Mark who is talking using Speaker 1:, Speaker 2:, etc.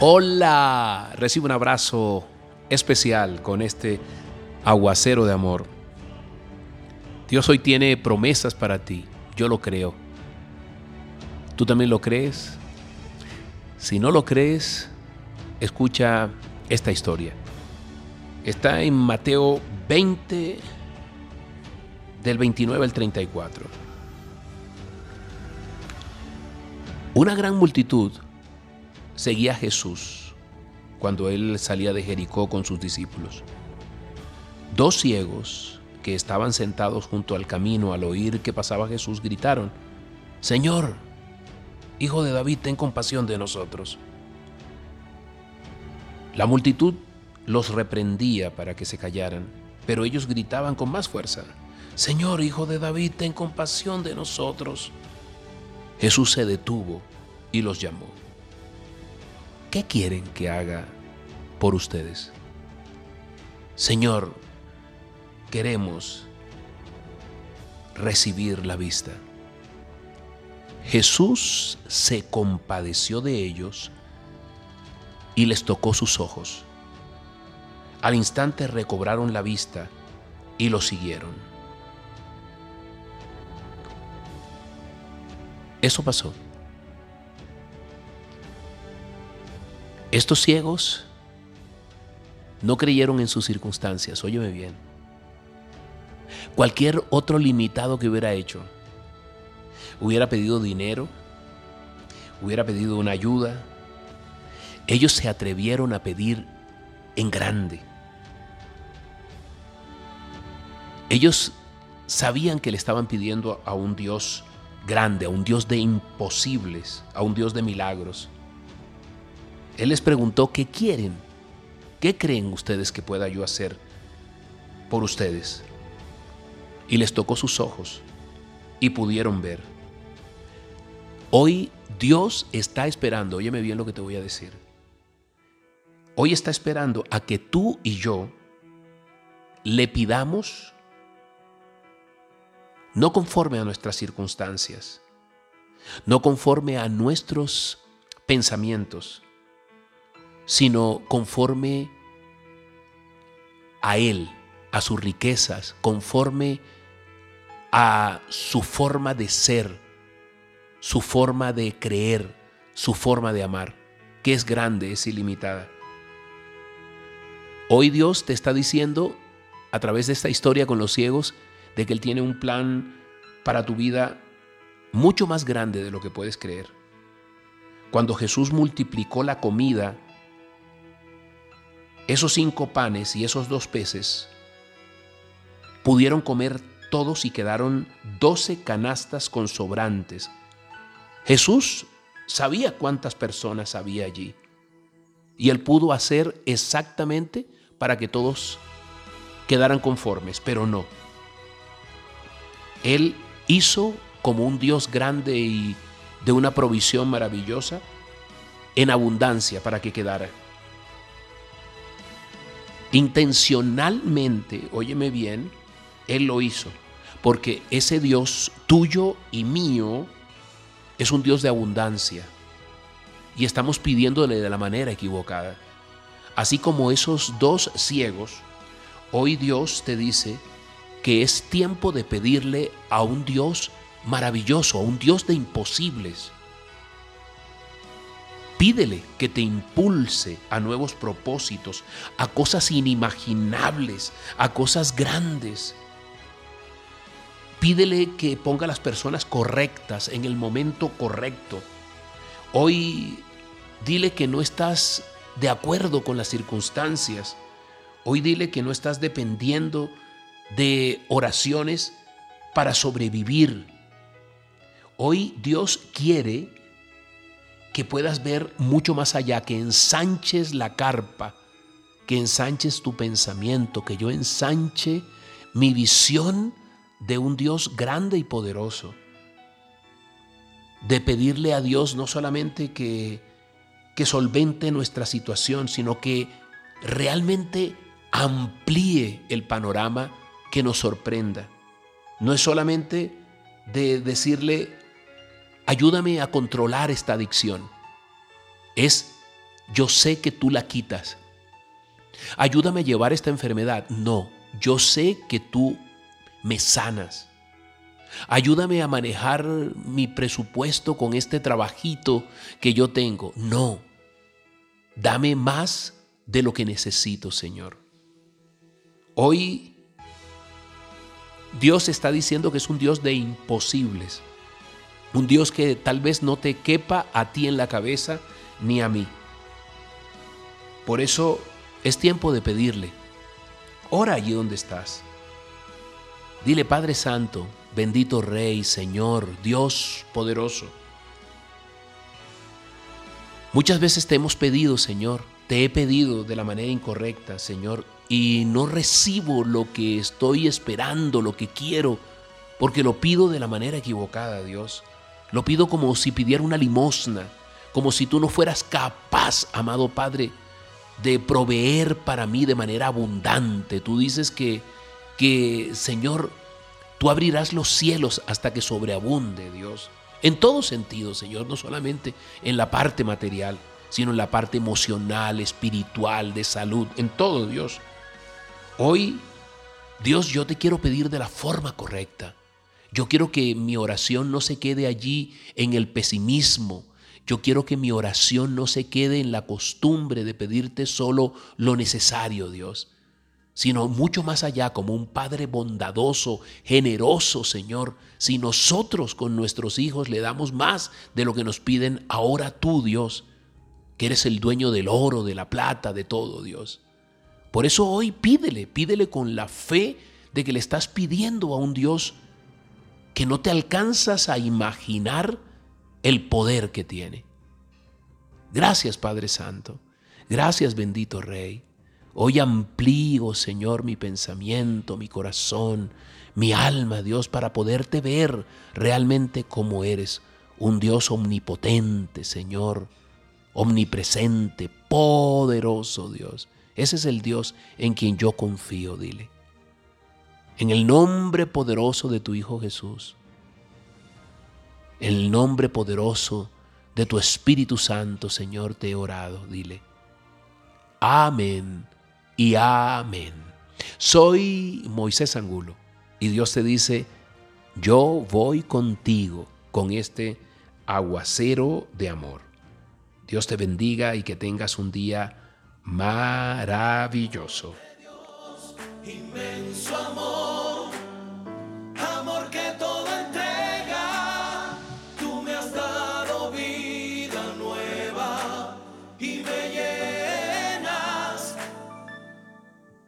Speaker 1: Hola, recibe un abrazo especial con este aguacero de amor. Dios hoy tiene promesas para ti, yo lo creo. ¿Tú también lo crees? Si no lo crees, escucha esta historia. Está en Mateo 20, del 29 al 34. Una gran multitud seguía Jesús cuando él salía de Jericó con sus discípulos. Dos ciegos que estaban sentados junto al camino al oír que pasaba Jesús gritaron, Señor, Hijo de David, ten compasión de nosotros. La multitud los reprendía para que se callaran, pero ellos gritaban con más fuerza, Señor, Hijo de David, ten compasión de nosotros. Jesús se detuvo y los llamó. ¿Qué quieren que haga por ustedes? Señor, queremos recibir la vista. Jesús se compadeció de ellos y les tocó sus ojos. Al instante recobraron la vista y lo siguieron. Eso pasó. Estos ciegos no creyeron en sus circunstancias, óyeme bien. Cualquier otro limitado que hubiera hecho, hubiera pedido dinero, hubiera pedido una ayuda, ellos se atrevieron a pedir en grande. Ellos sabían que le estaban pidiendo a un Dios grande, a un Dios de imposibles, a un Dios de milagros. Él les preguntó, ¿qué quieren? ¿Qué creen ustedes que pueda yo hacer por ustedes? Y les tocó sus ojos y pudieron ver. Hoy Dios está esperando, óyeme bien lo que te voy a decir. Hoy está esperando a que tú y yo le pidamos no conforme a nuestras circunstancias, no conforme a nuestros pensamientos, sino conforme a Él, a sus riquezas, conforme a su forma de ser, su forma de creer, su forma de amar, que es grande, es ilimitada. Hoy Dios te está diciendo, a través de esta historia con los ciegos, de que Él tiene un plan para tu vida mucho más grande de lo que puedes creer. Cuando Jesús multiplicó la comida esos cinco panes y esos dos peces pudieron comer todos y quedaron doce canastas con sobrantes. Jesús sabía cuántas personas había allí y él pudo hacer exactamente para que todos quedaran conformes, pero no. Él hizo como un Dios grande y de una provisión maravillosa en abundancia para que quedara. Intencionalmente, óyeme bien, Él lo hizo, porque ese Dios tuyo y mío es un Dios de abundancia y estamos pidiéndole de la manera equivocada. Así como esos dos ciegos, hoy Dios te dice que es tiempo de pedirle a un Dios maravilloso, a un Dios de imposibles, Pídele que te impulse a nuevos propósitos, a cosas inimaginables, a cosas grandes. Pídele que ponga a las personas correctas en el momento correcto. Hoy dile que no estás de acuerdo con las circunstancias. Hoy dile que no estás dependiendo de oraciones para sobrevivir. Hoy Dios quiere que puedas ver mucho más allá, que ensanches la carpa, que ensanches tu pensamiento, que yo ensanche mi visión de un Dios grande y poderoso. De pedirle a Dios no solamente que, que solvente nuestra situación, sino que realmente amplíe el panorama que nos sorprenda. No es solamente de decirle ayúdame a controlar esta adicción. Es yo sé que tú la quitas. Ayúdame a llevar esta enfermedad. No, yo sé que tú me sanas. Ayúdame a manejar mi presupuesto con este trabajito que yo tengo. No, dame más de lo que necesito, Señor. Hoy Dios está diciendo que es un Dios de imposibles. Un Dios que tal vez no te quepa a ti en la cabeza ni a mí. Por eso es tiempo de pedirle. Ora allí donde estás. Dile, Padre Santo, bendito Rey, Señor, Dios poderoso. Muchas veces te hemos pedido, Señor, te he pedido de la manera incorrecta, Señor, y no recibo lo que estoy esperando, lo que quiero, porque lo pido de la manera equivocada, Dios. Lo pido como si pidiera una limosna, como si tú no fueras capaz, amado Padre, de proveer para mí de manera abundante. Tú dices que, que Señor, tú abrirás los cielos hasta que sobreabunde, Dios. En todo sentido, Señor, no solamente en la parte material, sino en la parte emocional, espiritual, de salud, en todo, Dios. Hoy, Dios, yo te quiero pedir de la forma correcta. Yo quiero que mi oración no se quede allí en el pesimismo. Yo quiero que mi oración no se quede en la costumbre de pedirte solo lo necesario, Dios, sino mucho más allá como un Padre bondadoso, generoso, Señor. Si nosotros con nuestros hijos le damos más de lo que nos piden, ahora tú, Dios, que eres el dueño del oro, de la plata, de todo, Dios. Por eso hoy pídele, pídele con la fe de que le estás pidiendo a un Dios que no te alcanzas a imaginar el poder que tiene. Gracias Padre Santo, gracias bendito Rey. Hoy amplío, Señor, mi pensamiento, mi corazón, mi alma, Dios, para poderte ver realmente como eres, un Dios omnipotente, Señor, omnipresente, poderoso Dios. Ese es el Dios en quien yo confío, dile. En el nombre poderoso de tu Hijo Jesús. En el nombre poderoso de tu Espíritu Santo, Señor, te he orado, dile. Amén y amén. Soy Moisés Angulo y Dios te dice, yo voy contigo con este aguacero de amor. Dios te bendiga y que tengas un día maravilloso inmenso amor.